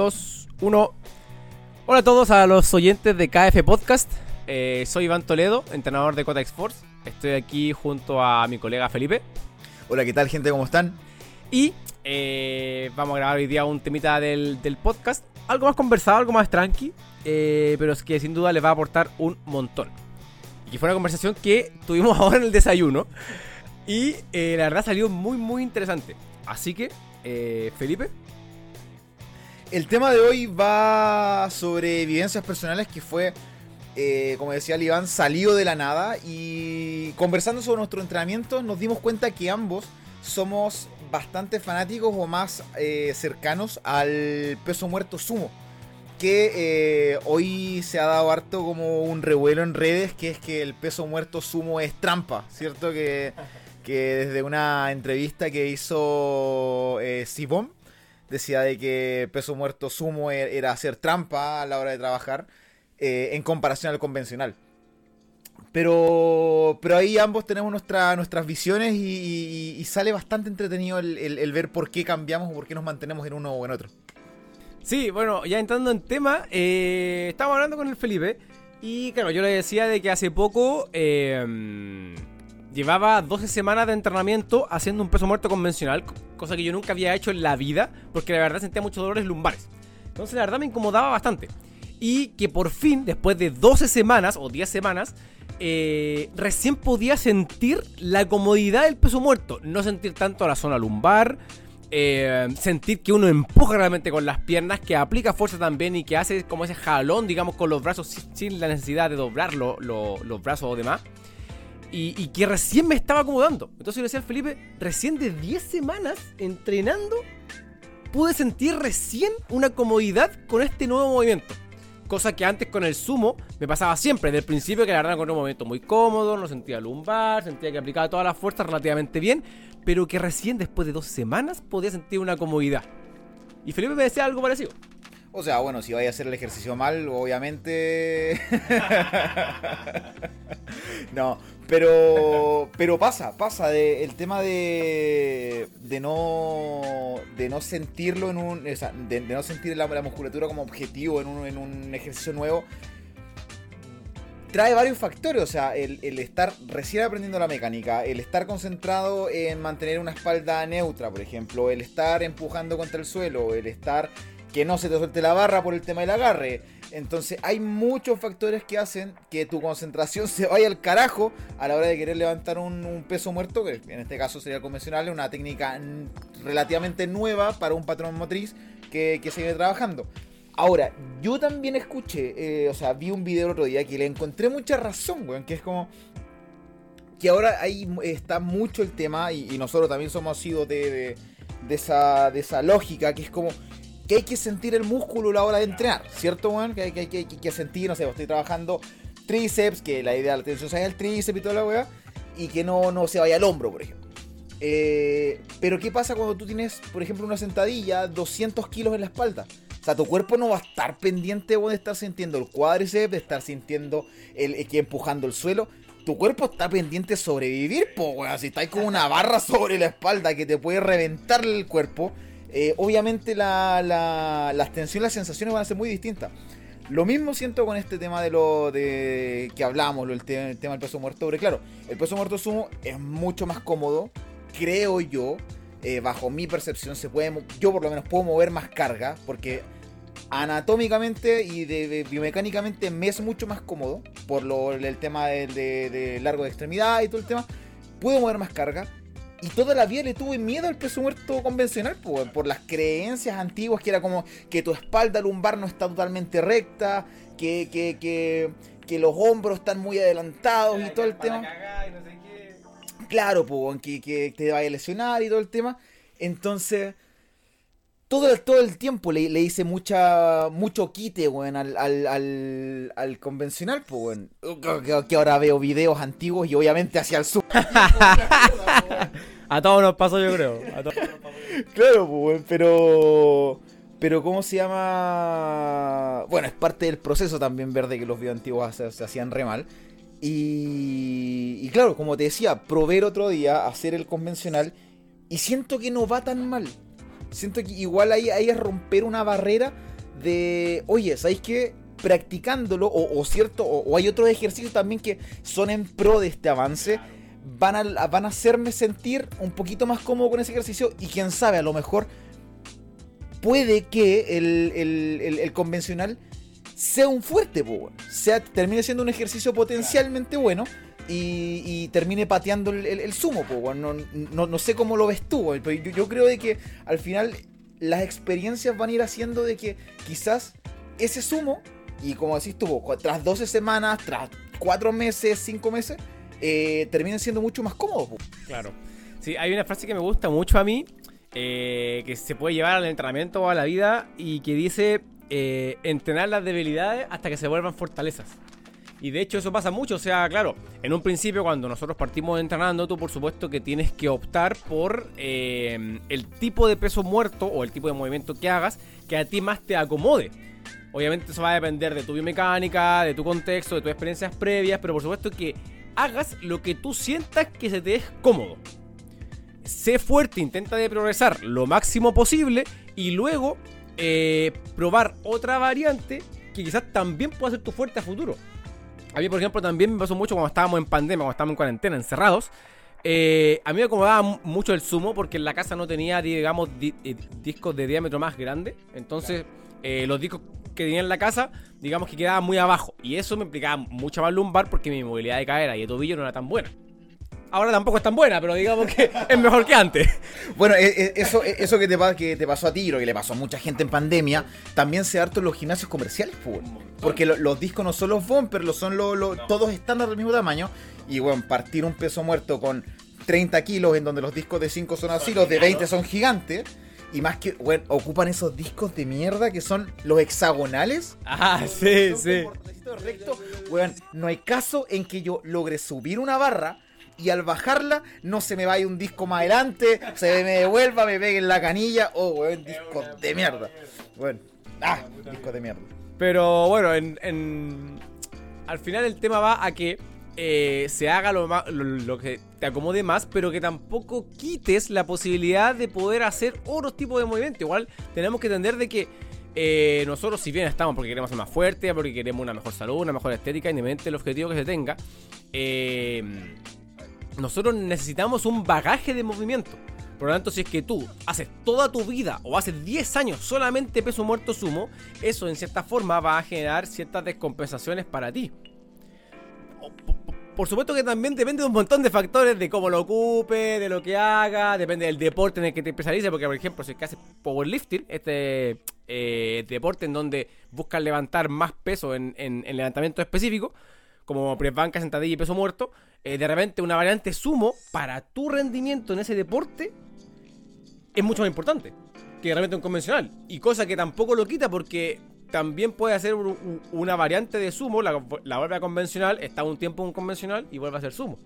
2, 1. Hola a todos a los oyentes de KF Podcast. Eh, soy Iván Toledo, entrenador de Cotex Force. Estoy aquí junto a mi colega Felipe. Hola, ¿qué tal gente? ¿Cómo están? Y eh, vamos a grabar hoy día un temita del, del podcast. Algo más conversado, algo más tranqui. eh, pero es que sin duda les va a aportar un montón. Y fue una conversación que tuvimos ahora en el desayuno. Y eh, la verdad salió muy, muy interesante. Así que, eh, Felipe, El tema de hoy va sobre vivencias personales que fue, eh, como decía el Iván, salido de la nada y conversando sobre nuestro entrenamiento nos dimos cuenta que ambos somos bastante fanáticos o más eh, cercanos al peso muerto sumo. Que eh, hoy se ha dado harto como un revuelo en redes, que es que el peso muerto sumo es trampa, ¿cierto? Que, que desde una entrevista que hizo eh, Sibom, decía de que peso muerto sumo e- era hacer trampa a la hora de trabajar eh, en comparación al convencional. Pero, pero ahí ambos tenemos nuestra- nuestras visiones y, sale bastante entretenido el, ver por qué cambiamos o por qué nos mantenemos en uno o en otro. Sí, bueno, ya entrando en tema, eh, hablando con el Felipe y claro, yo le decía de que hace poco eh, llevaba 12 semanas de entrenamiento haciendo un peso muerto convencional, co- cosa que yo nunca había hecho en la vida porque la verdad sentía muchos dolores lumbares. Entonces la verdad me incomodaba bastante. Y que por fin, después de 12 semanas o 10 semanas, eh, recién podía sentir la comodidad del peso muerto. No sentir tanto la zona lumbar, eh, sentir que uno empuja realmente con las piernas, que aplica fuerza también y que hace como ese jalón, digamos, con los brazos sin, la necesidad de doblar lo- lo- los brazos o demás. Y, que recién me estaba acomodando. Entonces yo le decía al Felipe, recién de 10 semanas entrenando, pude sentir recién una comodidad con este nuevo movimiento. Cosa que antes con el sumo me pasaba siempre, desde el principio que la verdad con un movimiento muy cómodo, no sentía lumbar, sentía que aplicaba todas las fuerzas relativamente bien, pero que recién después de dos semanas podía sentir una comodidad. Y Felipe me decía algo parecido. O sea, bueno, si vaya a hacer el ejercicio mal, obviamente. no, pero. Pero pasa, pasa. El tema de. De no. De no sentirlo en un. O sea, de, no sentir la, la musculatura como objetivo en un, en un ejercicio nuevo. Trae varios factores, o sea, el, el estar recién aprendiendo la mecánica, el estar concentrado en mantener una espalda neutra, por ejemplo, el estar empujando contra el suelo, el estar que no se te suelte la barra por el tema del agarre. Entonces hay muchos factores que hacen que tu concentración se vaya al carajo a la hora de querer levantar un, peso muerto, que en este caso sería convencional, una técnica relativamente nueva para un patrón motriz que, que se viene trabajando. Ahora, yo también escuché, eh, o sea, vi un video el otro día que le encontré mucha razón, weón, que es como que ahora ahí está mucho el tema y, nosotros también somos sido de, de esa, de esa lógica que es como que hay que sentir el músculo a la hora de entrenar, ¿cierto, weón? Que hay que, que, que, sentir, no sé, estoy trabajando tríceps, que la idea de la atención sea el tríceps y toda la weá, y que no, no se vaya al hombro, por ejemplo. Eh, pero ¿qué pasa cuando tú tienes, por ejemplo, una sentadilla, 200 kilos en la espalda? O sea, tu cuerpo no va a estar pendiente de estar sintiendo el cuádriceps, de estar sintiendo el, el que empujando el suelo. Tu cuerpo está pendiente de sobrevivir, po, weón. Si estáis con una barra sobre la espalda que te puede reventar el cuerpo, eh, obviamente la, la, las tensiones, las sensaciones van a ser muy distintas. Lo mismo siento con este tema de lo de que hablamos, lo, el, te- el tema del peso muerto. Porque claro, el peso muerto sumo es mucho más cómodo, creo yo. eh, bajo mi percepción, se puede, yo por lo menos puedo mover más carga, porque anatómicamente y biomecánicamente me es mucho más cómodo, por lo, el tema de- de largo de extremidad y todo el tema. Puedo mover más carga. Y toda la vida le tuve miedo al peso muerto convencional, por, por las creencias antiguas, que era como que tu espalda lumbar no está totalmente recta, que, que, que, que los hombros están muy adelantados y todo el tema. Claro, pues, que, que te vaya a lesionar y todo el tema. Entonces, todo el, todo el tiempo le, le hice mucha, mucho quite, weón, al, al, al, al convencional, pues, weón. Que, que ahora veo videos antiguos y obviamente hacia el sur. A todos nos pasó, yo creo. A todos. Claro, pues, weón, pero. Pero, ¿cómo se llama? Bueno, es parte del proceso también ver de que los videos antiguos se, se hacían re mal. Y, y claro, como te decía, probé el otro día hacer el convencional y siento que no va tan mal. Siento que igual ahí, ahí es romper una barrera de, oye, ¿sabéis qué? Practicándolo, o, cierto, o, hay otros ejercicios también que son en pro de este avance, van a, van a hacerme sentir un poquito más cómodo con ese ejercicio y quién sabe, a lo mejor puede que el, convencional sea un fuerte, sea, termine siendo un ejercicio potencialmente bueno y, termine pateando el, sumo, no, sé cómo lo ves tú, pero yo, creo de que al final las experiencias van a ir haciendo de que quizás ese sumo, y como decís tú, tras 12 semanas, tras 4 meses, 5 meses, eh, terminen siendo mucho más cómodos. Claro. Sí, hay una frase que me gusta mucho a mí, eh, que se puede llevar al entrenamiento o a la vida, y que dice, eh, entrenar las debilidades hasta que se vuelvan fortalezas. Y de hecho eso pasa mucho, o sea, claro, en un principio cuando nosotros partimos entrenando, tú por supuesto que tienes que optar por eh, el tipo de peso muerto o el tipo de movimiento que hagas que a ti más te acomode. Obviamente eso va a depender de tu biomecánica, de tu contexto, de tus experiencias previas, pero por supuesto que hagas lo que tú sientas que se te es cómodo. Sé fuerte, intenta de progresar lo máximo posible y luego eh, probar otra variante que quizás también pueda ser tu fuerte a futuro. A mí, por ejemplo, también me pasó mucho cuando estábamos en pandemia, cuando estábamos en cuarentena, encerrados. Eh, a mí me acomodaba mucho el sumo porque en la casa no tenía, digamos, eh, discos de diámetro más grande. Entonces, eh, los discos que tenía en la casa, digamos que quedaban muy abajo. Y eso me implicaba mucha más lumbar porque mi movilidad de cadera y de tobillo no era tan buena. Ahora tampoco es tan buena, pero digamos que es mejor que antes. Bueno, e, e, eso, e, eso que, te, que te pasó a ti, lo que le pasó a mucha gente en pandemia, también se harto en los gimnasios comerciales, porque los discos no son los bumpers, son los, todos estándar del mismo tamaño. Y bueno, partir un peso muerto con 30 kilos, en donde los discos de 5 son así, los de 20 son gigantes. Y más que, bueno, ocupan esos discos de mierda que son los hexagonales. Ah, sí, sí. Recto. Bueno, no hay caso en que yo logre subir una barra y al bajarla no se me vaya un disco más adelante, se me devuelva, me pegue en la canilla. Oh, weón, disco de mierda. Bueno, ah, disco de mierda. Pero bueno, en, al final el tema va a que eh, se haga lo, lo, que te acomode más, pero que tampoco quites la posibilidad de poder hacer otros tipos de movimientos. Igual tenemos que entender de que eh, nosotros, si bien estamos porque queremos ser más fuertes, porque queremos una mejor salud, una mejor estética, independientemente del objetivo que se tenga, eh, nosotros necesitamos un bagaje de movimiento. Por lo tanto, si es que tú haces toda tu vida o haces 10 años solamente peso muerto sumo, eso en cierta forma va a generar ciertas descompensaciones para ti. Por supuesto que también depende de un montón de factores, de cómo lo ocupe, de lo que haga, depende del deporte en el que te especialices, porque por ejemplo, si es que haces powerlifting, este eh, deporte en donde buscas levantar más peso en, en, en levantamiento específico, como press banca, sentadilla y peso muerto, eh, de repente una variante sumo para tu rendimiento en ese deporte es mucho más importante que de repente un convencional. Y cosa que tampoco lo quita porque también puede hacer una variante de sumo, la, vuelve a convencional, está un tiempo en un convencional y vuelve a ser sumo.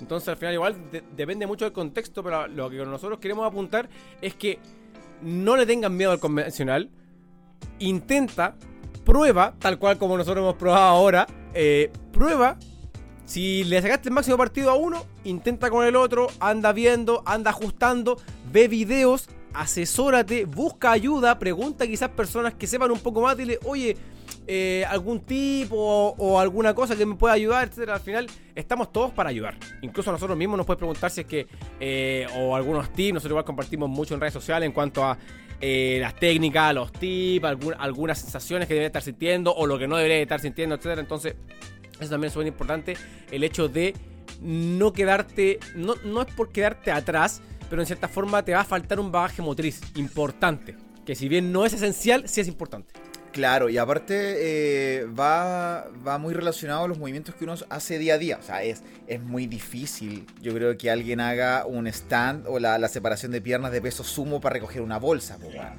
Entonces al final igual depende mucho del contexto, pero lo que nosotros queremos apuntar es que no le tengan miedo al convencional, intenta, prueba, tal cual como nosotros hemos probado ahora, eh, prueba. Si le sacaste el máximo partido a uno, intenta con el otro, anda viendo, anda ajustando, ve videos, asesórate, busca ayuda, pregunta quizás personas que sepan un poco más, dile, oye, eh, algún tipo o, alguna cosa que me pueda ayudar, etcétera. Al final estamos todos para ayudar. Incluso nosotros mismos nos puede preguntar si es que, eh, o algunos tips, nosotros igual compartimos mucho en redes sociales en cuanto a eh, las técnicas, los tips, algunas sensaciones que debería estar sintiendo o lo que no debería estar sintiendo, etcétera. Entonces, eso también es muy importante. El hecho de no quedarte, no, no es por quedarte atrás, pero en cierta forma te va a faltar un bagaje motriz importante. Que si bien no es esencial, sí es importante. Claro, y aparte eh, va, va muy relacionado a los movimientos que uno hace día a día. O sea, es, es muy difícil, yo creo, que alguien haga un stand o la, separación de piernas de peso sumo para recoger una bolsa.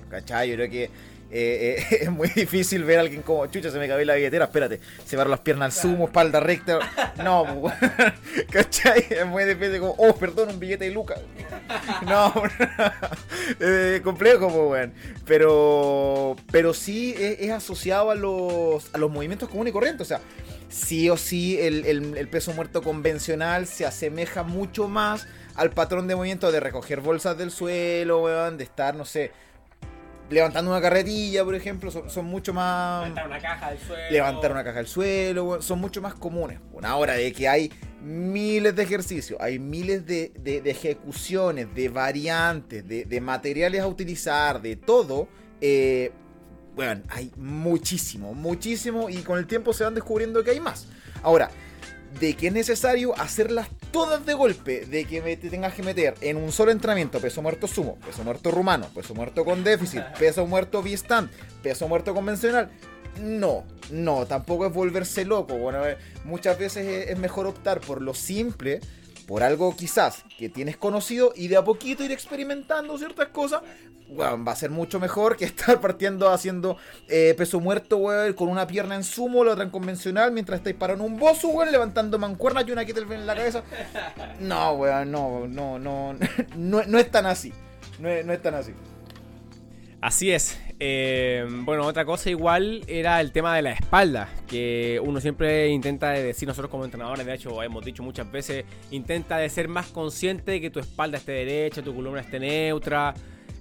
¿Cachai? Yo creo que eh, eh, es muy difícil ver a alguien como, chucha, se me cabe la billetera, espérate, se las piernas al sumo, espalda recta. No, ¿cachai? Es muy difícil como, oh, perdón, un billete de Lucas. No, eh, complejo, pues, Pero, pero sí es, asociado a los, a los movimientos comunes y corrientes. O sea, sí o sí el, el peso muerto convencional se asemeja mucho más al patrón de movimiento de recoger bolsas del suelo, weón, de estar, no sé, levantando una carretilla, por ejemplo, son, mucho más... Levantar una caja del suelo. Levantar una caja del suelo, son mucho más comunes. Una hora de que hay miles de ejercicios, hay miles de, ejecuciones, de variantes, de, materiales a utilizar, de todo. Eh, bueno, hay muchísimo, muchísimo y con el tiempo se van descubriendo que hay más. Ahora, de que es necesario hacerlas todas de golpe, de que te tengas que meter en un solo entrenamiento peso muerto sumo, peso muerto rumano, peso muerto con déficit, peso muerto V-stand, peso muerto convencional. No, no, tampoco es volverse loco. Bueno, eh, muchas veces es mejor optar por lo simple por algo quizás que tienes conocido y de a poquito ir experimentando ciertas cosas, bueno, va a ser mucho mejor que estar partiendo haciendo eh, peso muerto, weón, con una pierna en sumo, la otra en convencional, mientras estáis parando un bozo, weón, levantando mancuernas y una kettlebell en la cabeza. No, weón, no, no, no, no, no es tan así. No no es tan así. Así es. Eh, bueno, otra cosa igual era el tema de la espalda, que uno siempre intenta decir, nosotros como entrenadores, de hecho hemos dicho muchas veces, intenta de ser más consciente de que tu espalda esté derecha, tu columna esté neutra.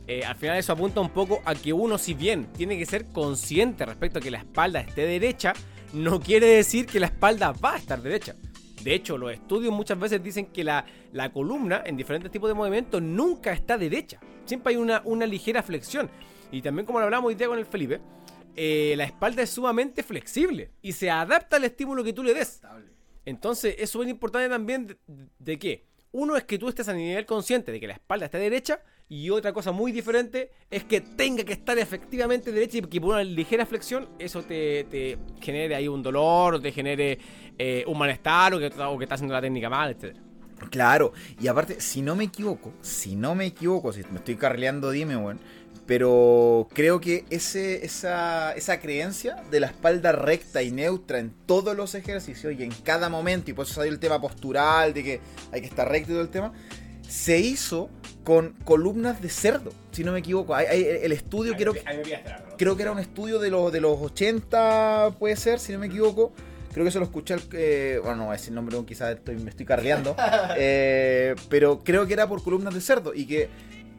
Eh, al final eso apunta un poco a que uno, si bien tiene que ser consciente respecto a que la espalda esté derecha, no quiere decir que la espalda va a estar derecha. De hecho, los estudios muchas veces dicen que la, la columna en diferentes tipos de movimientos nunca está derecha. Siempre hay una, una ligera flexión. Y también como lo hablamos hoy día con el Felipe, eh, la espalda es sumamente flexible y se adapta al estímulo que tú le des. Entonces es súper importante también de, que uno es que tú estés a nivel consciente de que la espalda está derecha y otra cosa muy diferente es que tenga que estar efectivamente derecha y que por una ligera flexión eso te, genere ahí un dolor, o te genere eh, un malestar o que, o que está haciendo la técnica mal, etc. Claro, y aparte, si no me equivoco, si no me equivoco, si me estoy carleando, dime, weón. Pero creo que ese, esa, esa creencia de la espalda recta y neutra en todos los ejercicios y en cada momento, y por eso salió el tema postural, de que hay que estar recto y todo el tema, se hizo con columnas de cerdo, si no me equivoco. el estudio, creo, que, creo que era un estudio de los, de los 80, puede ser, si no me equivoco. Creo que se lo escuché, eh, bueno, no voy a decir el nombre, quizás me estoy carleando. Eh, pero creo que era por columnas de cerdo y que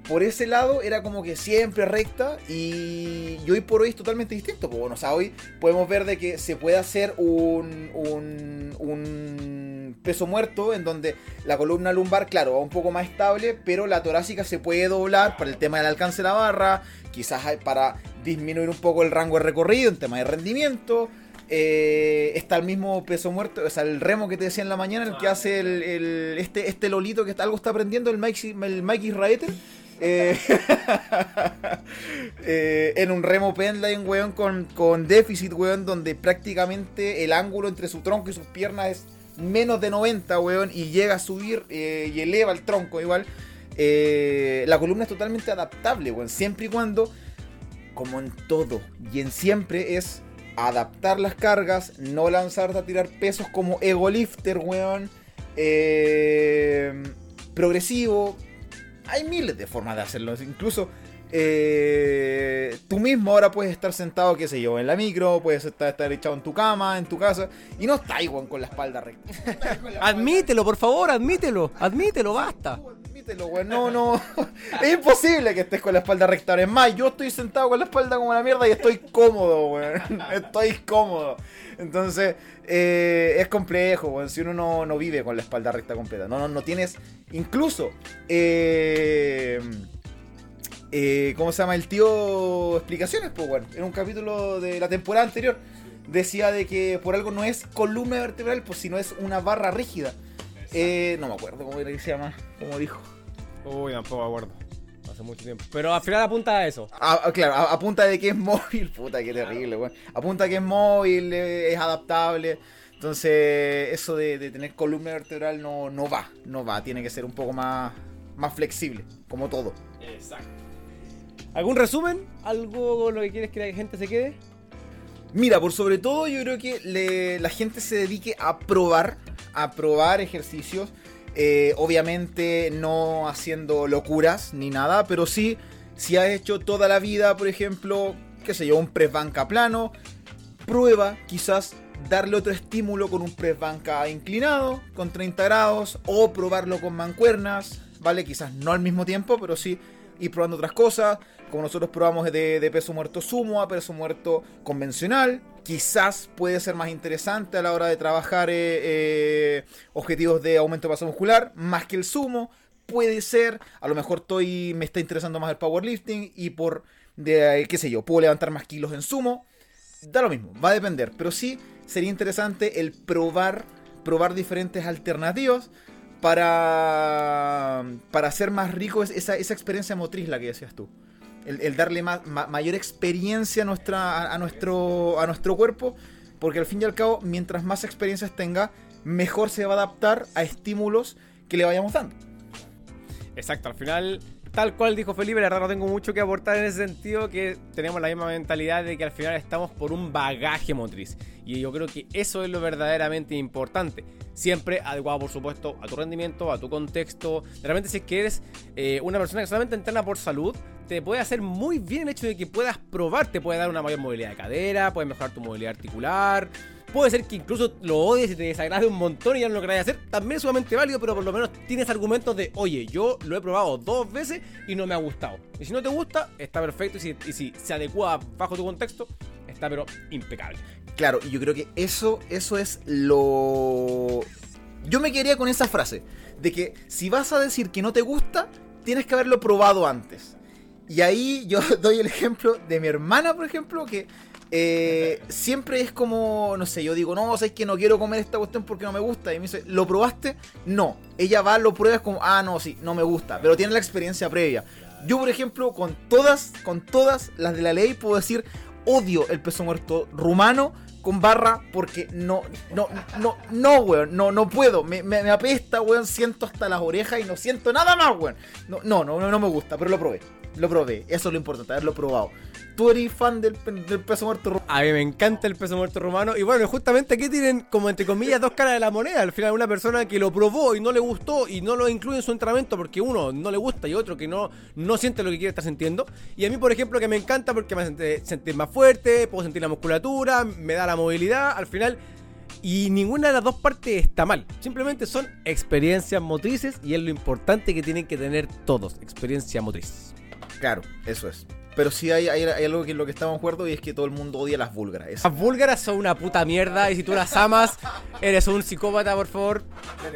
por ese lado era como que siempre recta y, hoy por hoy es totalmente distinto. Pues bueno, o sea, hoy podemos ver de que se puede hacer un, un, un, peso muerto en donde la columna lumbar, claro, va un poco más estable, pero la torácica se puede doblar para el tema del alcance de la barra, quizás para disminuir un poco el rango de recorrido en tema de rendimiento. Eh, está el mismo peso muerto, o sea, el remo que te decía en la mañana, el que ah, hace el, este, este lolito que algo está aprendiendo, el Mike, el Mike Israeter eh, eh, en un remo pendline, weón, con, con déficit, weón, donde prácticamente el ángulo entre su tronco y sus piernas es menos de 90, weón, y llega a subir eh, y eleva el tronco igual. la columna es totalmente adaptable, weón, siempre y cuando, como en todo y en siempre, es adaptar las cargas, no lanzarte a tirar pesos como ego lifter, weón. progresivo, hay miles de formas de hacerlo. Incluso eh, tú mismo ahora puedes estar sentado, qué sé yo, en la micro, puedes estar, echado en tu cama, en tu casa, y no estás igual con la espalda recta. admítelo, por favor, admítelo, admítelo, basta. Güey, no, no. es imposible que estés con la espalda recta. Es más, yo estoy sentado con la espalda como la mierda y estoy cómodo, güey. Estoy cómodo. Entonces, eh, es complejo, si uno no, vive con la espalda recta completa. No, no, no tienes. Incluso. Eh, eh, ¿Cómo se llama? El tío. Explicaciones, pues, bueno. En un capítulo de la temporada anterior. Decía de que por algo no es columna vertebral, pues sino es una barra rígida. no me acuerdo cómo se llama, como dijo. Uy, tampoco me acuerdo mucho tiempo. Pero al final apunta a eso. claro, apunta de que es móvil. Puta, qué terrible, weón. Apunta que es móvil, eh, es adaptable. Entonces, eso de, tener columna vertebral no, no va, no va. Tiene que ser un poco más, más flexible, como todo. Exacto. ¿Algún resumen? ¿Algo con lo que quieres que la gente se quede? Mira, por sobre todo yo creo que la gente se dedique a probar, a probar ejercicios eh, obviamente no haciendo locuras ni nada, pero sí, si has hecho toda la vida, por ejemplo, qué sé yo, un press banca plano, prueba quizás darle otro estímulo con un press banca inclinado, con 30 grados, o probarlo con mancuernas, ¿vale? Quizás no al mismo tiempo, pero sí ir probando otras cosas, como nosotros probamos de, peso muerto sumo a peso muerto convencional. Quizás puede ser más interesante a la hora de trabajar eh, eh, objetivos de aumento de masa muscular, más que el sumo. Puede ser, a lo mejor estoy, me está interesando más el powerlifting y por, de, qué sé yo, puedo levantar más kilos en sumo. Da lo mismo, va a depender, pero sí sería interesante el probar, probar diferentes alternativas para, para hacer más rico esa, esa experiencia motriz, la que decías tú. El, darle mayor experiencia a, nuestra, a, nuestro, a nuestro cuerpo, porque al fin y al cabo, mientras más experiencias tenga, mejor se va a adaptar a estímulos que le vayamos dando. Exacto, al final tal cual dijo Felipe, la verdad no tengo mucho que aportar en ese sentido, que tenemos la misma mentalidad de que al final estamos por un bagaje motriz. Y yo creo que eso es lo verdaderamente importante. Siempre adecuado, por supuesto, a tu rendimiento, a tu contexto. Realmente si es que eres eh, una persona que solamente entrena por salud, te puede hacer muy bien el hecho de que puedas probar, te puede dar una mayor movilidad de cadera, puede mejorar tu movilidad articular, Puede ser que incluso lo odies y te desagrade un montón y ya no lo queráis hacer. También es sumamente válido, pero por lo menos tienes argumentos de, oye, yo lo he probado dos veces y no me ha gustado. Y si no te gusta, está perfecto. Y si, se adecua bajo tu contexto, está pero impecable. Claro, y yo creo que eso, eso es lo... Yo me quedaría con esa frase, de que si vas a decir que no te gusta, tienes que haberlo probado antes. Y ahí yo doy el ejemplo de mi hermana, por ejemplo, que eh, siempre es como, no sé, yo digo, no, sabes que no quiero comer esta cuestión porque no me gusta. Y me dice, ¿lo probaste? No. Ella va, lo prueba, como, ah, no, sí, no me gusta. Pero tiene la experiencia previa. Yo, por ejemplo, con todas, con todas las de la ley, puedo decir, odio el peso muerto rumano con barra porque no, no, no, no, weón, no, no puedo. Me, me, apesta, weón, siento hasta las orejas y no siento nada más, weón. No, no, no, no me gusta, pero lo probé. Lo probé, eso es lo importante, haberlo probado tú eres fan del, peso muerto rumano. A mí me encanta el peso muerto rumano. Y bueno, justamente aquí tienen como entre comillas dos caras de la moneda. Al final una persona que lo probó y no le gustó y no lo incluye en su entrenamiento porque uno no le gusta y otro que no, no siente lo que quiere estar sintiendo. Y a mí, por ejemplo, que me encanta porque me hace más fuerte, puedo sentir la musculatura, me da la movilidad. Al final... Y ninguna de las dos partes está mal. Simplemente son experiencias motrices y es lo importante que tienen que tener todos. Experiencia motriz. Claro, eso es. Pero sí hay, algo que en lo que estamos de acuerdo y es que todo el mundo odia las búlgaras. Las búlgaras son una puta mierda y si tú las amas, eres un psicópata, por favor.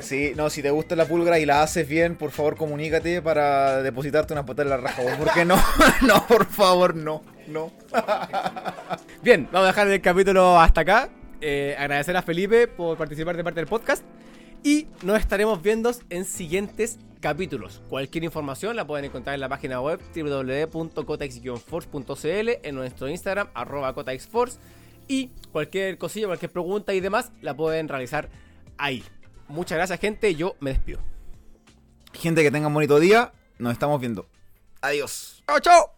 Sí, no, si te gusta la búlgara y la haces bien, por favor comunícate para depositarte una patada en la raja. Porque no, no, por favor, no, no. Bien, vamos a dejar el capítulo hasta acá. Eh, agradecer a Felipe por participar de parte del podcast. Y nos estaremos viendo en siguientes capítulos. Cualquier información la pueden encontrar en la página web www.cotax-force.cl, en nuestro Instagram, arroba cotaxforce. Y cualquier cosilla, cualquier pregunta y demás, la pueden realizar ahí. Muchas gracias, gente. Yo me despido. Gente, que tengan un bonito día. Nos estamos viendo. Adiós. Chao, chao.